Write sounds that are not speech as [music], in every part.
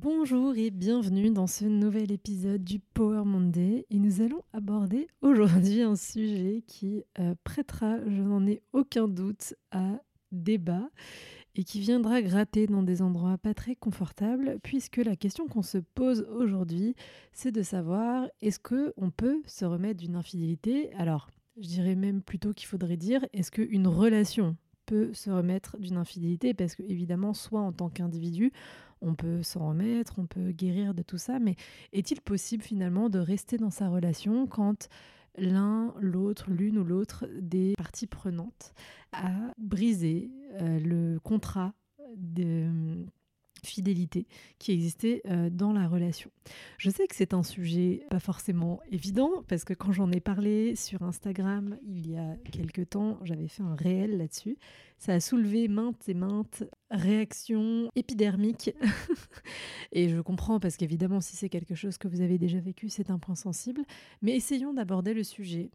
Bonjour et bienvenue dans ce nouvel épisode du Power Monday et nous allons aborder aujourd'hui un sujet qui euh, prêtera, je n'en ai aucun doute, à débat et qui viendra gratter dans des endroits pas très confortables puisque la question qu'on se pose aujourd'hui c'est de savoir est-ce que on peut se remettre d'une infidélité? Alors je dirais même plutôt qu'il faudrait dire est-ce qu'une relation peut se remettre d'une infidélité? Parce que évidemment soit en tant qu'individu on peut s'en remettre, on peut guérir de tout ça, mais est-il possible finalement de rester dans sa relation quand l'un, l'autre, l'une ou l'autre des parties prenantes a brisé euh, le contrat de fidélité qui existait euh, dans la relation. Je sais que c'est un sujet pas forcément évident parce que quand j'en ai parlé sur Instagram il y a quelques temps, j'avais fait un réel là-dessus. Ça a soulevé maintes et maintes réactions épidermiques. [laughs] et je comprends parce qu'évidemment si c'est quelque chose que vous avez déjà vécu, c'est un point sensible. Mais essayons d'aborder le sujet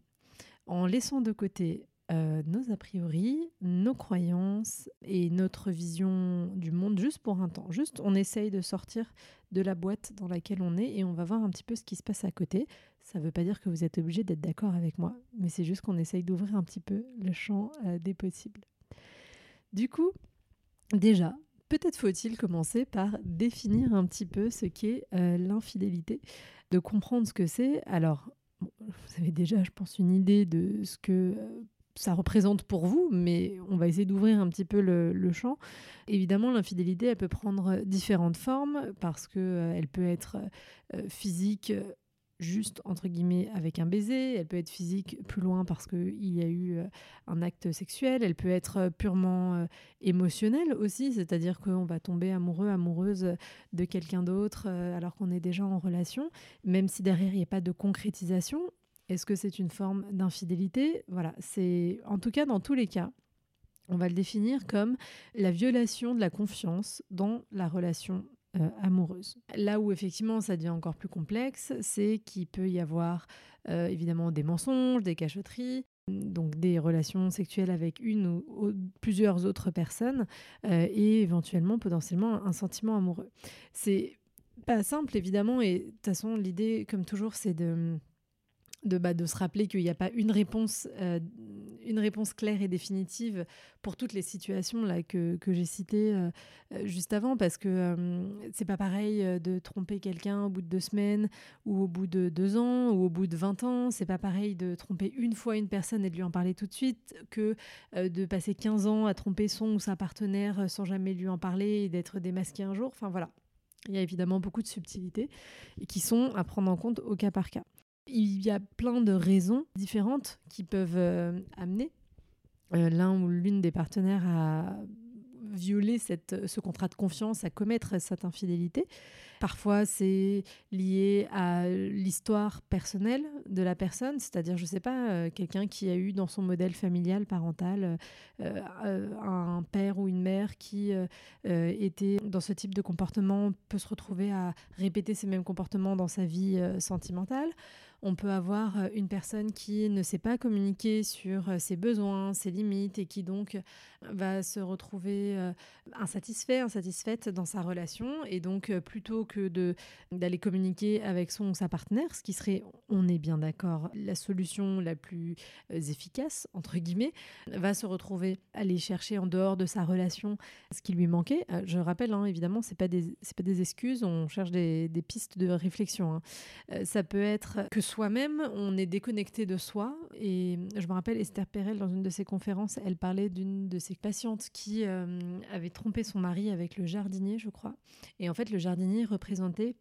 en laissant de côté euh, nos a priori, nos croyances et notre vision du monde juste pour un temps. Juste, on essaye de sortir de la boîte dans laquelle on est et on va voir un petit peu ce qui se passe à côté. Ça ne veut pas dire que vous êtes obligé d'être d'accord avec moi, mais c'est juste qu'on essaye d'ouvrir un petit peu le champ euh, des possibles. Du coup, déjà, peut-être faut-il commencer par définir un petit peu ce qu'est euh, l'infidélité, de comprendre ce que c'est. Alors, vous avez déjà, je pense, une idée de ce que ça représente pour vous, mais on va essayer d'ouvrir un petit peu le, champ. Évidemment, l'infidélité, elle peut prendre différentes formes parce qu'elle euh, peut être euh, physique, juste entre guillemets avec un baiser, elle peut être physique plus loin parce qu'il y a eu euh, un acte sexuel, elle peut être purement émotionnelle aussi, c'est-à-dire qu'on va tomber amoureux, amoureuse de quelqu'un d'autre alors qu'on est déjà en relation, même si derrière il n'y a pas de concrétisation, est-ce que c'est une forme d'infidélité? Voilà, c'est en tout cas dans tous les cas, on va le définir comme la violation de la confiance dans la relation euh, amoureuse. Là où effectivement ça devient encore plus complexe, c'est qu'il peut y avoir euh, évidemment des mensonges, des cachotteries, donc des relations sexuelles avec une ou, plusieurs autres personnes euh, et éventuellement potentiellement un sentiment amoureux. C'est pas simple évidemment et de toute façon l'idée comme toujours c'est de de, bah, de se rappeler qu'il n'y a pas une réponse, euh, une réponse claire et définitive pour toutes les situations là, que, que j'ai citées euh, euh, juste avant, parce que c'est pas pareil de tromper quelqu'un au bout de deux semaines, ou au bout de deux ans, ou au bout de 20 ans. C'est pas pareil de tromper une fois une personne et de lui en parler tout de suite, que de passer 15 ans à tromper son ou sa partenaire sans jamais lui en parler et d'être démasqué un jour. Enfin voilà. Il y a évidemment beaucoup de subtilités qui sont à prendre en compte au cas par cas. Il y a plein de raisons différentes qui peuvent euh, amener euh, l'un ou l'une des partenaires à violer ce contrat de confiance, à commettre cette infidélité. Parfois, c'est lié à l'histoire personnelle de la personne, c'est-à-dire, je ne sais pas, euh, quelqu'un qui a eu dans son modèle familial, parental, un père ou une mère qui était dans ce type de comportement peut se retrouver à répéter ces mêmes comportements dans sa vie sentimentale. On peut avoir une personne qui ne sait pas communiquer sur ses besoins, ses limites et qui donc va se retrouver insatisfait, insatisfaite dans sa relation et donc plutôt que de d'aller communiquer avec son ou sa partenaire, ce qui serait, on est bien d'accord, la solution la plus euh, efficace entre guillemets, va se retrouver aller chercher en dehors de sa relation ce qui lui manquait. Euh, je rappelle, hein, évidemment, c'est pas des pas des excuses, on cherche des, des pistes de réflexion. Hein. Euh, ça peut être que soi-même, on est déconnecté de soi. Et je me rappelle Esther Perel, dans une de ses conférences, elle parlait d'une de ses patientes qui euh, avait trompé son mari avec le jardinier, je crois. Et en fait, le jardinier représentait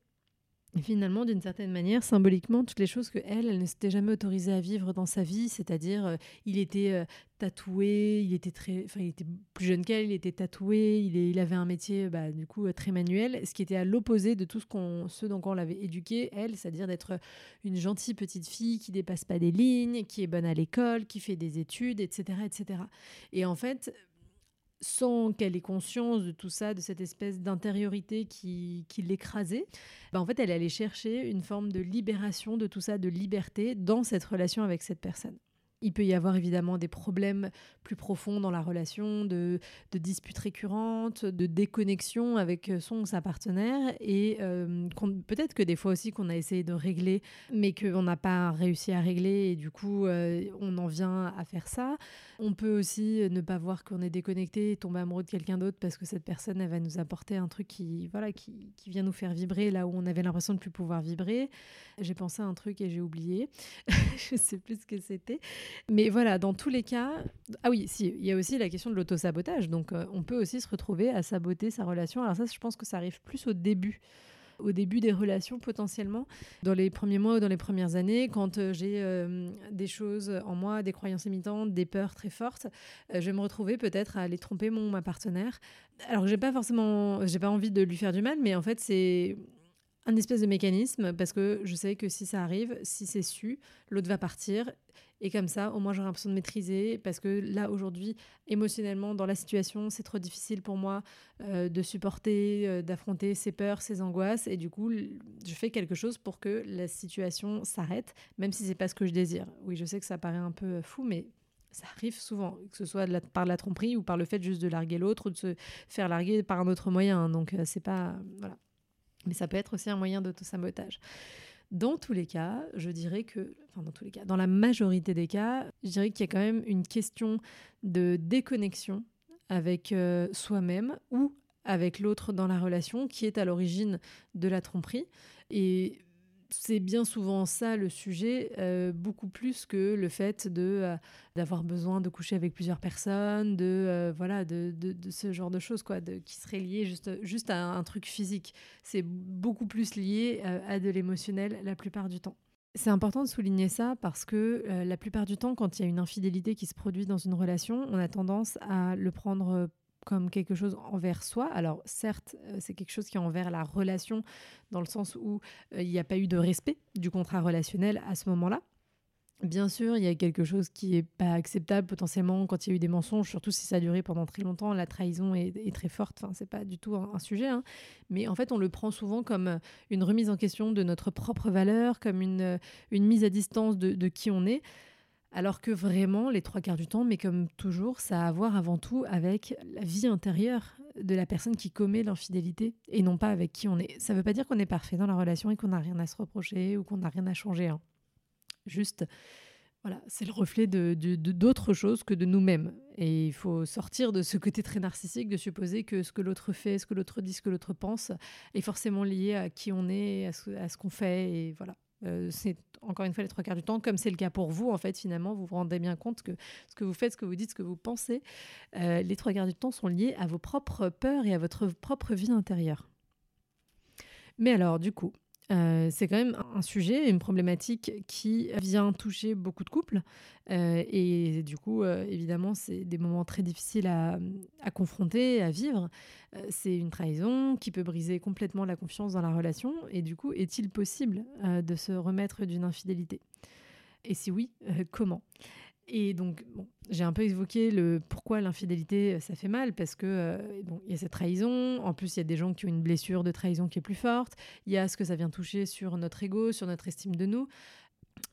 finalement, d'une certaine manière, symboliquement, toutes les choses que elle, elle ne s'était jamais autorisée à vivre dans sa vie, c'est-à-dire, euh, il était euh, tatoué, il était très, enfin, il était plus jeune qu'elle, il était tatoué, il, il avait un métier, bah, du coup, très manuel, ce qui était à l'opposé de tout ce qu'on, ce dont on l'avait éduqué, elle, c'est-à-dire d'être une gentille petite fille qui dépasse pas des lignes, qui est bonne à l'école, qui fait des études, etc., etc. Et en fait, sans qu'elle ait conscience de tout ça, de cette espèce d'intériorité qui, l'écrasait, bah en fait, elle allait chercher une forme de libération de tout ça, de liberté dans cette relation avec cette personne. Il peut y avoir évidemment des problèmes plus profonds dans la relation, de, disputes récurrentes, de déconnexion avec son ou sa partenaire, et euh, peut-être que des fois aussi qu'on a essayé de régler, mais qu'on n'a pas réussi à régler, et du coup euh, on en vient à faire ça. On peut aussi ne pas voir qu'on est déconnecté, tomber amoureux de quelqu'un d'autre parce que cette personne elle va nous apporter un truc qui voilà qui, qui vient nous faire vibrer là où on avait l'impression de ne plus pouvoir vibrer. J'ai pensé à un truc et j'ai oublié, [laughs] je sais plus ce que c'était. Mais voilà, dans tous les cas, ah oui, si, il y a aussi la question de l'auto-sabotage. Donc, euh, on peut aussi se retrouver à saboter sa relation. Alors ça, je pense que ça arrive plus au début au début des relations potentiellement, dans les premiers mois ou dans les premières années, quand euh, j'ai euh, des choses en moi, des croyances limitantes, des peurs très fortes, je vais me retrouver peut-être à aller tromper mon ma partenaire. Alors j'ai pas forcément, j'ai pas envie de lui faire du mal, mais en fait c'est un espèce de mécanisme parce que je sais que si ça arrive, si c'est su, l'autre va partir et comme ça, au moins, j'aurai l'impression de maîtriser parce que là, aujourd'hui, émotionnellement, dans la situation, c'est trop difficile pour moi euh, de supporter, euh, d'affronter ces peurs, ces angoisses. Et du coup, je fais quelque chose pour que la situation s'arrête, même si c'est pas ce que je désire. Oui, je sais que ça paraît un peu fou, mais ça arrive souvent, que ce soit par la tromperie ou par le fait juste de larguer l'autre ou de se faire larguer par un autre moyen. Donc, euh, c'est pas. Voilà. Mais ça peut être aussi un moyen d'autosabotage. Dans tous les cas, je dirais que, enfin dans tous les cas, dans la majorité des cas, je dirais qu'il y a quand même une question de déconnexion avec euh, soi-même ou avec l'autre dans la relation qui est à l'origine de la tromperie. Et c'est bien souvent ça le sujet, euh, beaucoup plus que le fait de euh, d'avoir besoin de coucher avec plusieurs personnes, de euh, voilà, de, de, ce genre de choses quoi, qui serait lié juste juste à un truc physique. C'est beaucoup plus lié à de l'émotionnel la plupart du temps. C'est important de souligner ça parce que la plupart du temps, quand il y a une infidélité qui se produit dans une relation, on a tendance à le prendre comme quelque chose envers soi. Alors certes, euh, c'est quelque chose qui est envers la relation, dans le sens où euh, il n'y a pas eu de respect du contrat relationnel à ce moment-là. Bien sûr, il y a quelque chose qui n'est pas acceptable potentiellement quand il y a eu des mensonges, surtout si ça a duré pendant très longtemps. La trahison est, très forte, enfin, c'est pas du tout un, sujet. Hein. Mais en fait, on le prend souvent comme euh, une remise en question de notre propre valeur, comme une, mise à distance de qui on est. Alors que vraiment, les trois quarts du temps, mais comme toujours, ça a à voir avant tout avec la vie intérieure de la personne qui commet l'infidélité et non pas avec qui on est. Ça ne veut pas dire qu'on est parfait dans la relation et qu'on n'a rien à se reprocher ou qu'on n'a rien à changer. Hein. Juste, voilà, c'est le reflet de, d'autres choses que de nous-mêmes. Et il faut sortir de ce côté très narcissique de supposer que ce que l'autre fait, ce que l'autre dit, ce que l'autre pense est forcément lié à qui on est, à ce, ce qu'on fait. Et voilà. Euh, c'est encore une fois les trois quarts du temps, comme c'est le cas pour vous, en fait, finalement, vous vous rendez bien compte que ce que vous faites, ce que vous dites, ce que vous pensez, euh, les trois quarts du temps sont liés à vos propres peurs et à votre propre vie intérieure. Mais alors, du coup, euh, c'est quand même un sujet, une problématique qui vient toucher beaucoup de couples. Euh, et du coup, euh, évidemment, c'est des moments très difficiles à, à confronter, à vivre. c'est une trahison qui peut briser complètement la confiance dans la relation. Et du coup, est-il possible de se remettre d'une infidélité? Et si oui, comment? Et donc, j'ai un peu évoqué le pourquoi l'infidélité, euh, ça fait mal, parce que euh, il y a cette trahison. En plus, il y a des gens qui ont une blessure de trahison qui est plus forte. Il y a ce que ça vient toucher sur notre ego, sur notre estime de nous,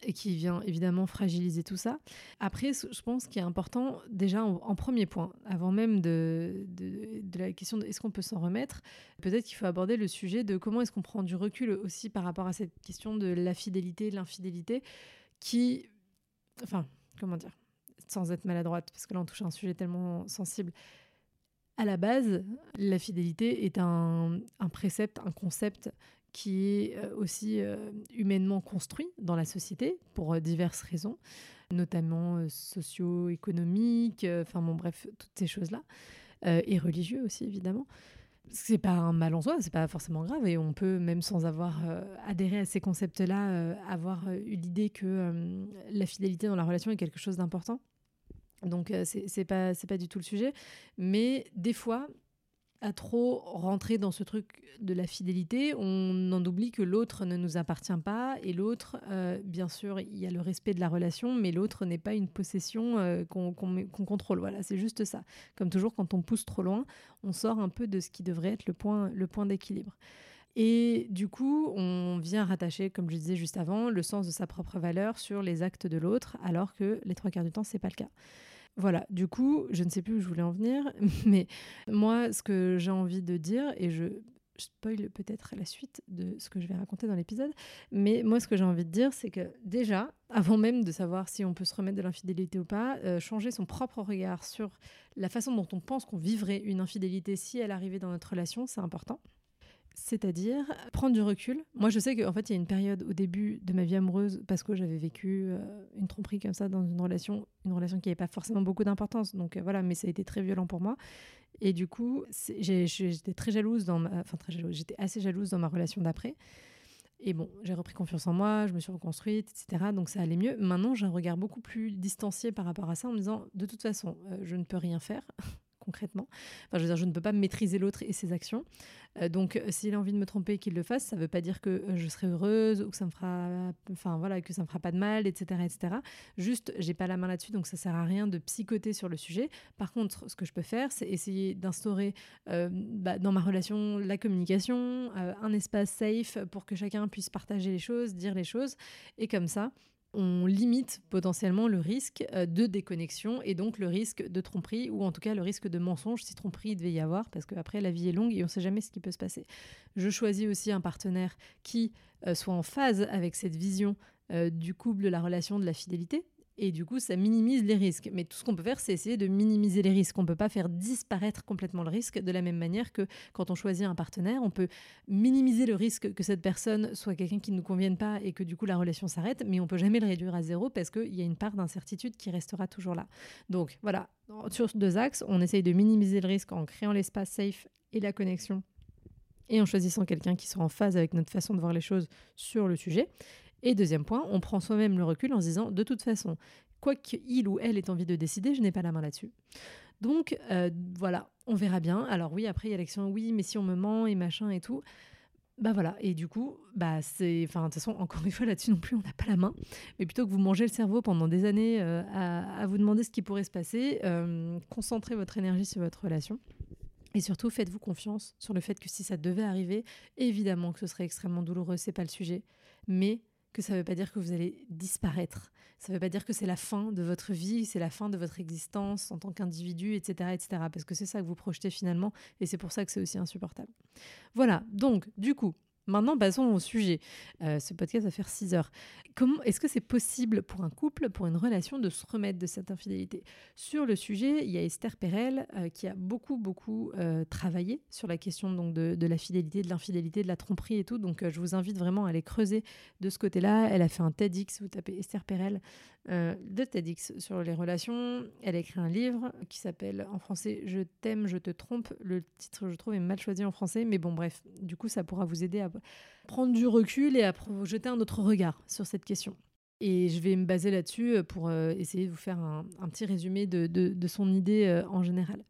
et qui vient évidemment fragiliser tout ça. Après, je pense qu'il est important, déjà en, premier point, avant même de, de, de la question de est-ce qu'on peut s'en remettre, peut-être qu'il faut aborder le sujet de comment est-ce qu'on prend du recul aussi par rapport à cette question de la fidélité, l'infidélité, qui, enfin, comment dire, sans être maladroite, parce que là on touche à un sujet tellement sensible. À la base, la fidélité est un, précepte, un concept qui est euh, aussi euh, humainement construit dans la société pour diverses raisons, notamment socio-économiques, enfin bon bref, toutes ces choses-là, et religieux aussi évidemment c'est pas un mal en soi, c'est pas forcément grave et on peut même sans avoir adhéré à ces concepts-là avoir eu l'idée que la fidélité dans la relation est quelque chose d'important. Donc c'est pas c'est pas du tout le sujet, mais des fois à trop rentrer dans ce truc de la fidélité, on en oublie que l'autre ne nous appartient pas et l'autre, euh, bien sûr, il y a le respect de la relation, mais l'autre n'est pas une possession euh, qu'on contrôle. Voilà, c'est juste ça. Comme toujours, quand on pousse trop loin, on sort un peu de ce qui devrait être le point, le point d'équilibre. Et du coup, on vient rattacher, comme je disais juste avant, le sens de sa propre valeur sur les actes de l'autre, alors que les trois quarts du temps, c'est pas le cas. Voilà, du coup, je ne sais plus où je voulais en venir, [laughs] mais moi, ce que j'ai envie de dire, et je spoil peut-être la suite de ce que je vais raconter dans l'épisode, mais moi, ce que j'ai envie de dire, c'est que déjà, avant même de savoir si on peut se remettre de l'infidélité ou pas, euh, changer son propre regard sur la façon dont on pense qu'on vivrait une infidélité si elle arrivait dans notre relation, c'est important. C'est-à-dire prendre du recul. Moi, je sais qu'en fait, il y a une période au début de ma vie amoureuse, parce que j'avais vécu euh, une tromperie comme ça dans une relation, une relation qui n'avait pas forcément beaucoup d'importance. Donc euh, voilà, mais ça a été très violent pour moi. Et du coup, j'étais très jalouse dans ma, enfin très jalouse, j'étais assez jalouse dans ma relation d'après. Et bon, j'ai repris confiance en moi, je me suis reconstruite, etc. Donc ça allait mieux. Maintenant, j'ai un regard beaucoup plus distancié par rapport à ça en me disant, de toute façon, euh, je ne peux rien faire concrètement. Enfin, je veux dire, je ne peux pas maîtriser l'autre et ses actions. Euh, donc, euh, s'il a envie de me tromper, qu'il le fasse. Ça ne veut pas dire que euh, je serai heureuse ou que ça me fera, enfin voilà, que ça me fera pas de mal, etc., etc. Juste, j'ai pas la main là-dessus, donc ça sert à rien de psychoter sur le sujet. Par contre, ce que je peux faire, c'est essayer d'instaurer bah, dans ma relation la communication, un espace safe pour que chacun puisse partager les choses, dire les choses, et comme ça on limite potentiellement le risque euh, de déconnexion et donc le risque de tromperie ou en tout cas le risque de mensonge si tromperie devait y avoir parce qu'après la vie est longue et on ne sait jamais ce qui peut se passer. Je choisis aussi un partenaire qui euh, soit en phase avec cette vision euh, du couple, de la relation, de la fidélité et du coup, ça minimise les risques. Mais tout ce qu'on peut faire, c'est essayer de minimiser les risques. On ne peut pas faire disparaître complètement le risque de la même manière que quand on choisit un partenaire, on peut minimiser le risque que cette personne soit quelqu'un qui ne nous convienne pas et que du coup la relation s'arrête, mais on peut jamais le réduire à zéro parce qu'il y a une part d'incertitude qui restera toujours là. Donc voilà, sur deux axes, on essaye de minimiser le risque en créant l'espace safe et la connexion et en choisissant quelqu'un qui sera en phase avec notre façon de voir les choses sur le sujet. Et deuxième point, on prend soi-même le recul en se disant, de toute façon, quoi qu'il ou elle ait envie de décider, je n'ai pas la main là-dessus. Donc euh, voilà, on verra bien. Alors oui, après il y a l'action, oui, mais si on me ment et machin et tout, bah voilà. Et du coup, bah c'est, enfin de toute façon, encore une fois là-dessus non plus, on n'a pas la main. Mais plutôt que vous mangez le cerveau pendant des années euh, à, vous demander ce qui pourrait se passer, euh, concentrez votre énergie sur votre relation. Et surtout, faites-vous confiance sur le fait que si ça devait arriver, évidemment que ce serait extrêmement douloureux, c'est pas le sujet. Mais ça ne veut pas dire que vous allez disparaître. Ça ne veut pas dire que c'est la fin de votre vie, c'est la fin de votre existence en tant qu'individu, etc., etc. Parce que c'est ça que vous projetez finalement, et c'est pour ça que c'est aussi insupportable. Voilà, donc du coup, Maintenant, passons au sujet. Euh, ce podcast va faire 6 heures. Comment est-ce que c'est possible pour un couple, pour une relation, de se remettre de cette infidélité? Sur le sujet, il y a Esther Perel euh, qui a beaucoup, beaucoup euh, travaillé sur la question donc, de, la fidélité, de l'infidélité, de la tromperie et tout. Donc, je vous invite vraiment à aller creuser de ce côté-là. Elle a fait un TEDx, vous tapez Esther Perel, de TEDx sur les relations. Elle a écrit un livre qui s'appelle en français Je t'aime, je te trompe. Le titre, je trouve, est mal choisi en français, mais bon, bref, du coup, ça pourra vous aider à prendre du recul et à jeter un autre regard sur cette question. Et je vais me baser là-dessus euh, pour euh, essayer de vous faire un, petit résumé de, son idée euh, en général.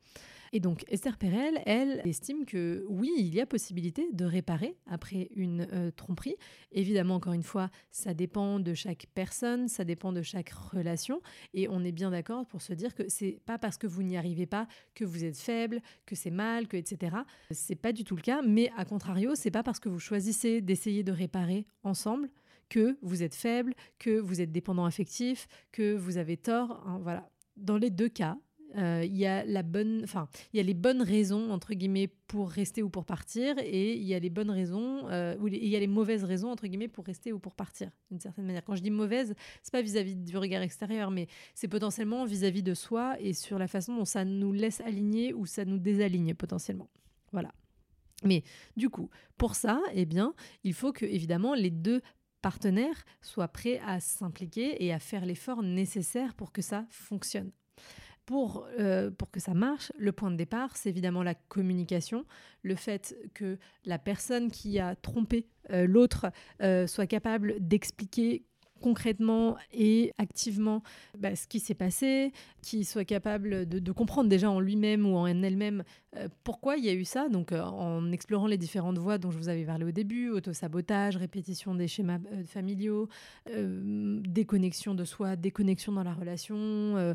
Et donc Esther Perel, elle, estime que oui, il y a possibilité de réparer après une euh, tromperie. Évidemment, encore une fois, ça dépend de chaque personne, ça dépend de chaque relation. Et on est bien d'accord pour se dire que c'est pas parce que vous n'y arrivez pas que vous êtes faible, que c'est mal, que etc. C'est pas du tout le cas. Mais à contrario, c'est pas parce que vous choisissez d'essayer de réparer ensemble que vous êtes faible, que vous êtes dépendant affectif, que vous avez tort. Hein, voilà. Dans les deux cas, il y a la bonne, enfin, il y a les bonnes raisons entre guillemets pour rester ou pour partir, et il y a les bonnes raisons, euh, ou il y a les mauvaises raisons entre guillemets pour rester ou pour partir, d'une certaine manière. Quand je dis mauvaise, c'est pas vis-à-vis du regard extérieur, mais c'est potentiellement vis-à-vis de soi et sur la façon dont ça nous laisse aligner ou ça nous désaligne potentiellement. Voilà. Mais du coup, pour ça, eh bien, il faut que évidemment les deux partenaires soient prêts à s'impliquer et à faire l'effort nécessaire pour que ça fonctionne. Pour, euh, pour que ça marche, le point de départ, c'est évidemment la communication, le fait que la personne qui a trompé euh, l'autre euh, soit capable d'expliquer concrètement et activement bah, ce qui s'est passé, qu'il soit capable de, comprendre déjà en lui-même ou en elle-même pourquoi il y a eu ça, donc en explorant les différentes voies dont je vous avais parlé au début, autosabotage, répétition des schémas familiaux, déconnexion de soi, déconnexion dans la relation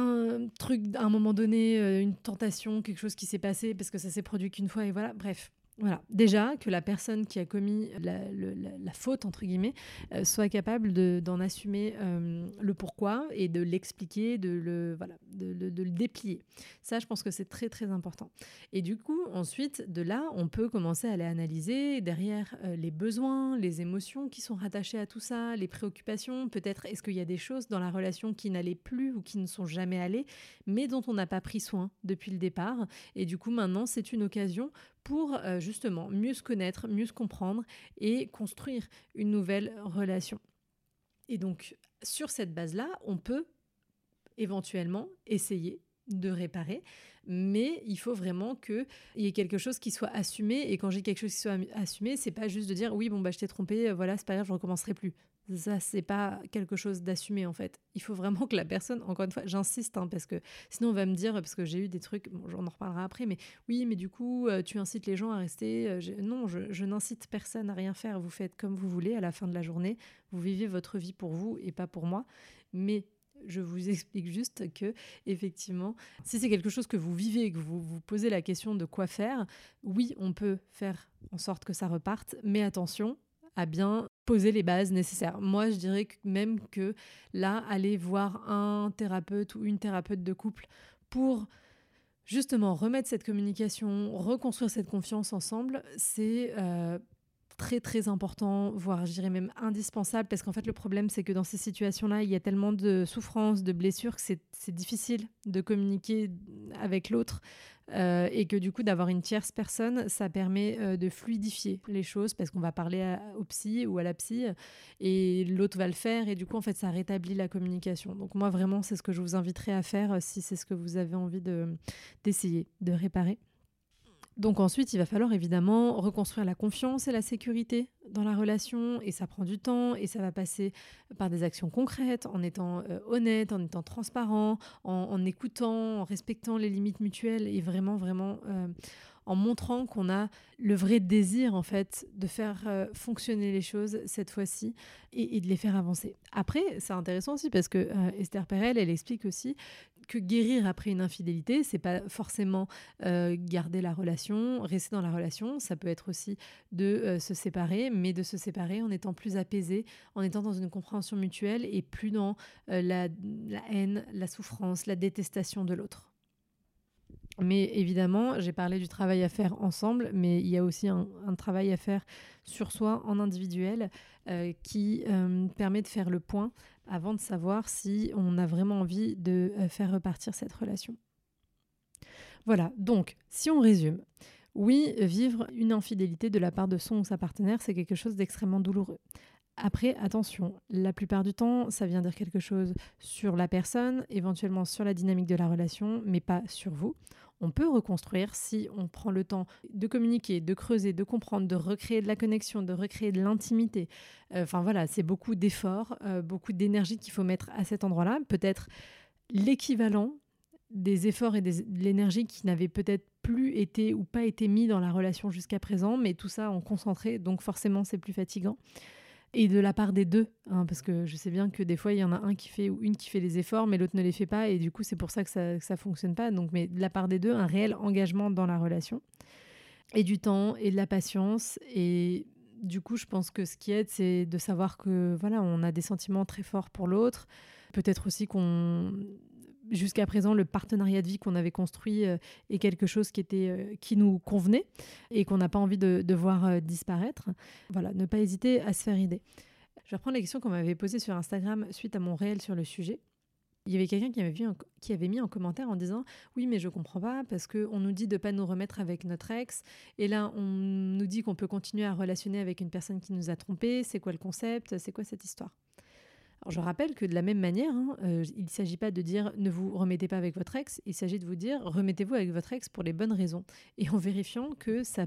un truc à un moment donné, une tentation, quelque chose qui s'est passé parce que ça s'est produit qu'une fois et voilà, bref. Voilà, déjà que la personne qui a commis la, faute, entre guillemets, euh, soit capable d'en assumer euh, le pourquoi et de l'expliquer, de le, voilà, de, le déplier. Ça, je pense que c'est très, très important. Et du coup, ensuite, de là, on peut commencer à aller analyser derrière euh, les besoins, les émotions qui sont rattachées à tout ça, les préoccupations. Peut-être est-ce qu'il y a des choses dans la relation qui n'allaient plus ou qui ne sont jamais allées, mais dont on n'a pas pris soin depuis le départ. Et du coup, maintenant, c'est une occasion pour euh, justement mieux se connaître, mieux se comprendre et construire une nouvelle relation. Et donc, sur cette base-là, on peut éventuellement essayer de réparer, mais il faut vraiment qu'il y ait quelque chose qui soit assumé. Et quand j'ai quelque chose qui soit assumé, c'est pas juste de dire oui, bon, bah, je t'ai trompé, voilà, c'est pas grave, je recommencerai plus ça c'est pas quelque chose d'assumé en fait. Il faut vraiment que la personne, encore une fois, j'insiste hein, parce que sinon on va me dire parce que j'ai eu des trucs, bon, j'en en reparlerai après, mais oui, mais du coup euh, tu incites les gens à rester. Euh, non, je, n'incite personne à rien faire. Vous faites comme vous voulez à la fin de la journée. Vous vivez votre vie pour vous et pas pour moi. Mais je vous [laughs] explique juste que, effectivement, si c'est quelque chose que vous vivez et que vous vous posez la question de quoi faire, oui, on peut faire en sorte que ça reparte, mais attention à bien poser les bases nécessaires. Moi, je dirais même que là, aller voir un thérapeute ou une thérapeute de couple pour justement remettre cette communication, reconstruire cette confiance ensemble, c'est euh, très très important, voire je dirais même indispensable, parce qu'en fait le problème c'est que dans ces situations-là, il y a tellement de souffrances, de blessures que c'est difficile de communiquer avec l'autre. Euh, et que du coup d'avoir une tierce personne, ça permet euh, de fluidifier les choses parce qu'on va parler au psy ou à la psy et l'autre va le faire et du coup en fait ça rétablit la communication. Donc moi vraiment c'est ce que je vous inviterai à faire euh, si c'est ce que vous avez envie d'essayer de réparer. Donc ensuite, il va falloir évidemment reconstruire la confiance et la sécurité dans la relation, et ça prend du temps, et ça va passer par des actions concrètes, en étant euh, honnête, en étant transparent, en, écoutant, en respectant les limites mutuelles, et vraiment, vraiment euh, en montrant qu'on a le vrai désir, en fait, de faire euh, fonctionner les choses cette fois-ci, et, de les faire avancer. Après, c'est intéressant aussi, parce que Esther Perel, elle explique aussi que guérir après une infidélité, c'est pas forcément euh, garder la relation, rester dans la relation. Ça peut être aussi de euh, se séparer, mais de se séparer en étant plus apaisé, en étant dans une compréhension mutuelle et plus dans euh, la, haine, la souffrance, la détestation de l'autre. Mais évidemment, j'ai parlé du travail à faire ensemble, mais il y a aussi un, travail à faire sur soi en individuel qui permet de faire le point avant de savoir si on a vraiment envie de euh, faire repartir cette relation. Voilà, donc si on résume, oui, vivre une infidélité de la part de son ou sa partenaire, c'est quelque chose d'extrêmement douloureux. Après, attention, la plupart du temps, ça vient dire quelque chose sur la personne, éventuellement sur la dynamique de la relation, mais pas sur vous on peut reconstruire si on prend le temps de communiquer, de creuser, de comprendre, de recréer de la connexion, de recréer de l'intimité. Euh, enfin voilà, c'est beaucoup d'efforts, euh, beaucoup d'énergie qu'il faut mettre à cet endroit-là. Peut-être l'équivalent des efforts et de l'énergie qui n'avaient peut-être plus été ou pas été mis dans la relation jusqu'à présent, mais tout ça en concentré, donc forcément c'est plus fatigant et de la part des deux, hein, parce que je sais bien que des fois il y en a un qui fait ou une qui fait les efforts, mais l'autre ne les fait pas, et du coup c'est pour ça que ça ne fonctionne pas. Donc, mais de la part des deux, un réel engagement dans la relation, et du temps et de la patience, et du coup je pense que ce qui aide, c'est de savoir que voilà, on a des sentiments très forts pour l'autre, peut-être aussi qu'on jusqu'à présent, le partenariat de vie qu'on avait construit euh, est quelque chose qui, était, euh, qui nous convenait et qu'on n'a pas envie de, voir euh, disparaître. Voilà, ne pas hésiter à se faire idée. Je vais reprendre la question qu'on m'avait posée sur Instagram suite à mon réel sur le sujet. Il y avait quelqu'un qui, avait vu qui avait mis en commentaire en disant Oui, mais je comprends pas parce qu'on nous dit de ne pas nous remettre avec notre ex. Et là, on nous dit qu'on peut continuer à relationner avec une personne qui nous a trompés. C'est quoi le concept? C'est quoi cette histoire? Alors je rappelle que de la même manière, hein, euh, il ne s'agit pas de dire ne vous remettez pas avec votre ex, il s'agit de vous dire remettez-vous avec votre ex pour les bonnes raisons et en vérifiant que ça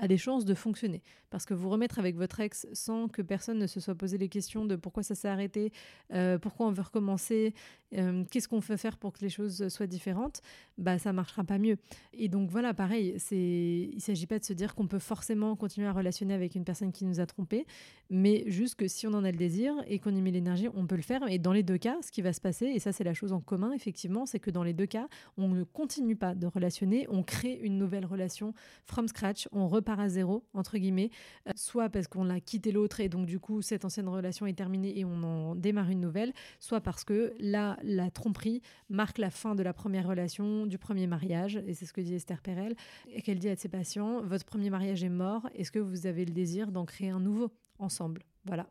a des chances de fonctionner. Parce que vous remettre avec votre ex sans que personne ne se soit posé les questions de pourquoi ça s'est arrêté, euh, pourquoi on veut recommencer, euh, qu'est-ce qu'on peut faire pour que les choses soient différentes, bah ça marchera pas mieux. Et donc voilà, pareil, c'est il s'agit pas de se dire qu'on peut forcément continuer à relationner avec une personne qui nous a trompé, mais juste que si on en a le désir et qu'on y met l'énergie, on peut le faire. Et dans les deux cas, ce qui va se passer, et ça c'est la chose en commun effectivement, c'est que dans les deux cas, on ne continue pas de relationner, on crée une nouvelle relation from scratch, on repart à zéro entre guillemets, euh, soit parce qu'on a quitté l'autre et donc du coup cette ancienne relation est terminée et on en démarre une nouvelle, soit parce que là la tromperie marque la fin de la première relation, du premier mariage, et c'est ce que dit Esther Perel, et qu'elle dit à ses patients, votre premier mariage est mort, est-ce que vous avez le désir d'en créer un nouveau ensemble? Voilà.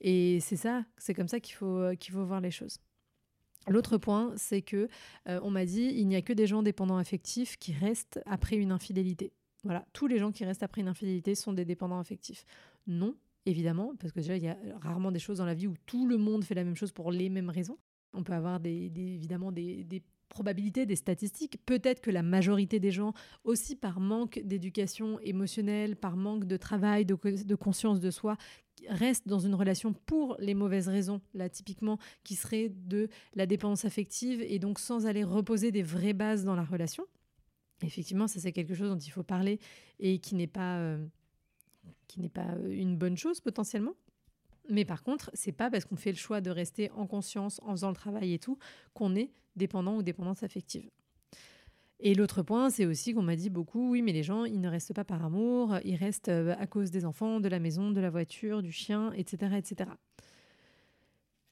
Et c'est ça, c'est comme ça qu'il faut, euh, faut voir les choses. L'autre point, c'est que euh, on m'a dit il n'y a que des gens dépendants affectifs qui restent après une infidélité. Voilà, tous les gens qui restent après une infidélité sont des dépendants affectifs. Non, évidemment, parce que déjà il y a rarement des choses dans la vie où tout le monde fait la même chose pour les mêmes raisons. On peut avoir des, évidemment des, probabilités, des statistiques. Peut-être que la majorité des gens, aussi par manque d'éducation émotionnelle, par manque de travail, de, conscience de soi, restent dans une relation pour les mauvaises raisons, là typiquement, qui serait de la dépendance affective et donc sans aller reposer des vraies bases dans la relation. Effectivement, ça c'est quelque chose dont il faut parler et qui n'est pas, euh, qui n'est pas une bonne chose potentiellement. Mais par contre, c'est pas parce qu'on fait le choix de rester en conscience, en faisant le travail et tout, qu'on est dépendant ou dépendance affective. Et l'autre point, c'est aussi qu'on m'a dit beaucoup, oui, mais les gens, ils ne restent pas par amour, ils restent euh, à cause des enfants, de la maison, de la voiture, du chien, etc., etc.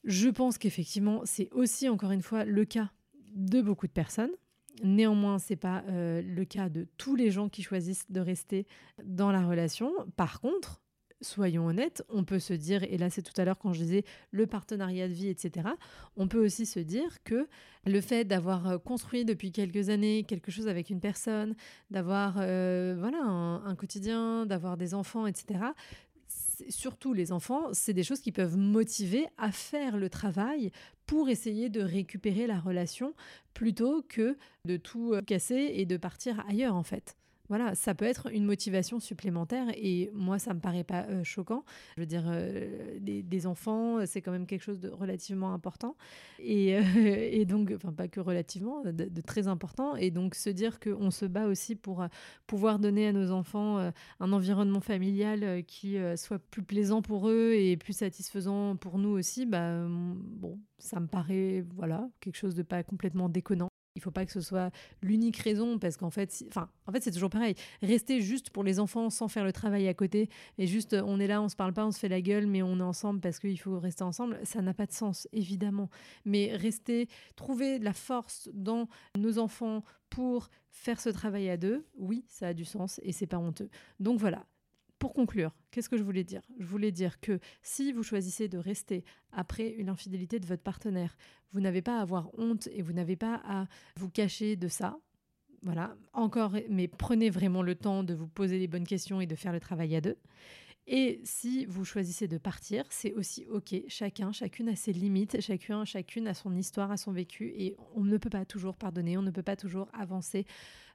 Je pense qu'effectivement, c'est aussi encore une fois le cas de beaucoup de personnes. Néanmoins, c'est pas euh, le cas de tous les gens qui choisissent de rester dans la relation. Par contre, soyons honnêtes, on peut se dire, et là c'est tout à l'heure quand je disais le partenariat de vie, etc., on peut aussi se dire que le fait d'avoir euh, construit depuis quelques années quelque chose avec une personne, d'avoir euh, voilà un, quotidien, d'avoir des enfants, etc., surtout les enfants, c'est des choses qui peuvent motiver à faire le travail pour essayer de récupérer la relation plutôt que de tout euh, casser et de partir ailleurs en fait. Voilà, ça peut être une motivation supplémentaire et moi, ça me paraît pas euh, choquant. Je veux dire, euh, des, enfants, c'est quand même quelque chose de relativement important et, [laughs] et donc, enfin pas que relativement, de, très important. Et donc se dire qu'on se bat aussi pour pouvoir donner à nos enfants un environnement familial qui soit plus plaisant pour eux et plus satisfaisant pour nous aussi, bah bon, ça me paraît voilà quelque chose de pas complètement déconnant. Il faut pas que ce soit l'unique raison parce qu'en fait, enfin, en fait, c'est toujours pareil. Rester juste pour les enfants sans faire le travail à côté et juste on est là, on se parle pas, on se fait la gueule, mais on est ensemble parce qu'il faut rester ensemble, ça n'a pas de sens, évidemment. Mais rester, trouver la force dans nos enfants pour faire ce travail à deux, oui, ça a du sens et c'est pas honteux. Donc voilà, pour conclure, qu'est-ce que je voulais dire? Je voulais dire que si vous choisissez de rester après une infidélité de votre partenaire, vous n'avez pas à avoir honte et vous n'avez pas à vous cacher de ça. Voilà, encore, mais prenez vraiment le temps de vous poser les bonnes questions et de faire le travail à deux. Et si vous choisissez de partir, c'est aussi OK. Chacun, chacune a ses limites, chacun, chacune a son histoire, a son vécu. Et on ne peut pas toujours pardonner, on ne peut pas toujours avancer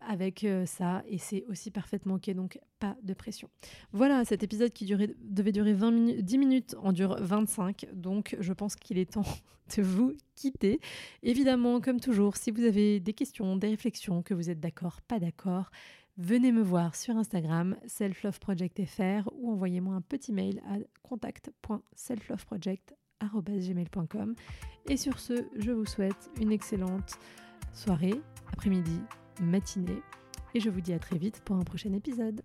avec euh, ça. Et c'est aussi parfaitement OK. Donc, pas de pression. Voilà, cet épisode qui devait durer 20 minutes, 10 minutes en dure 25. Donc, je pense qu'il est temps [laughs] de vous quitter. Évidemment, comme toujours, si vous avez des questions, des réflexions, que vous êtes d'accord, pas d'accord, venez me voir sur Instagram selfloveprojectfr ou envoyez-moi un petit mail à contact.selfloveproject.gmail.com Et sur ce, je vous souhaite une excellente soirée, après-midi, matinée et je vous dis à très vite pour un prochain épisode.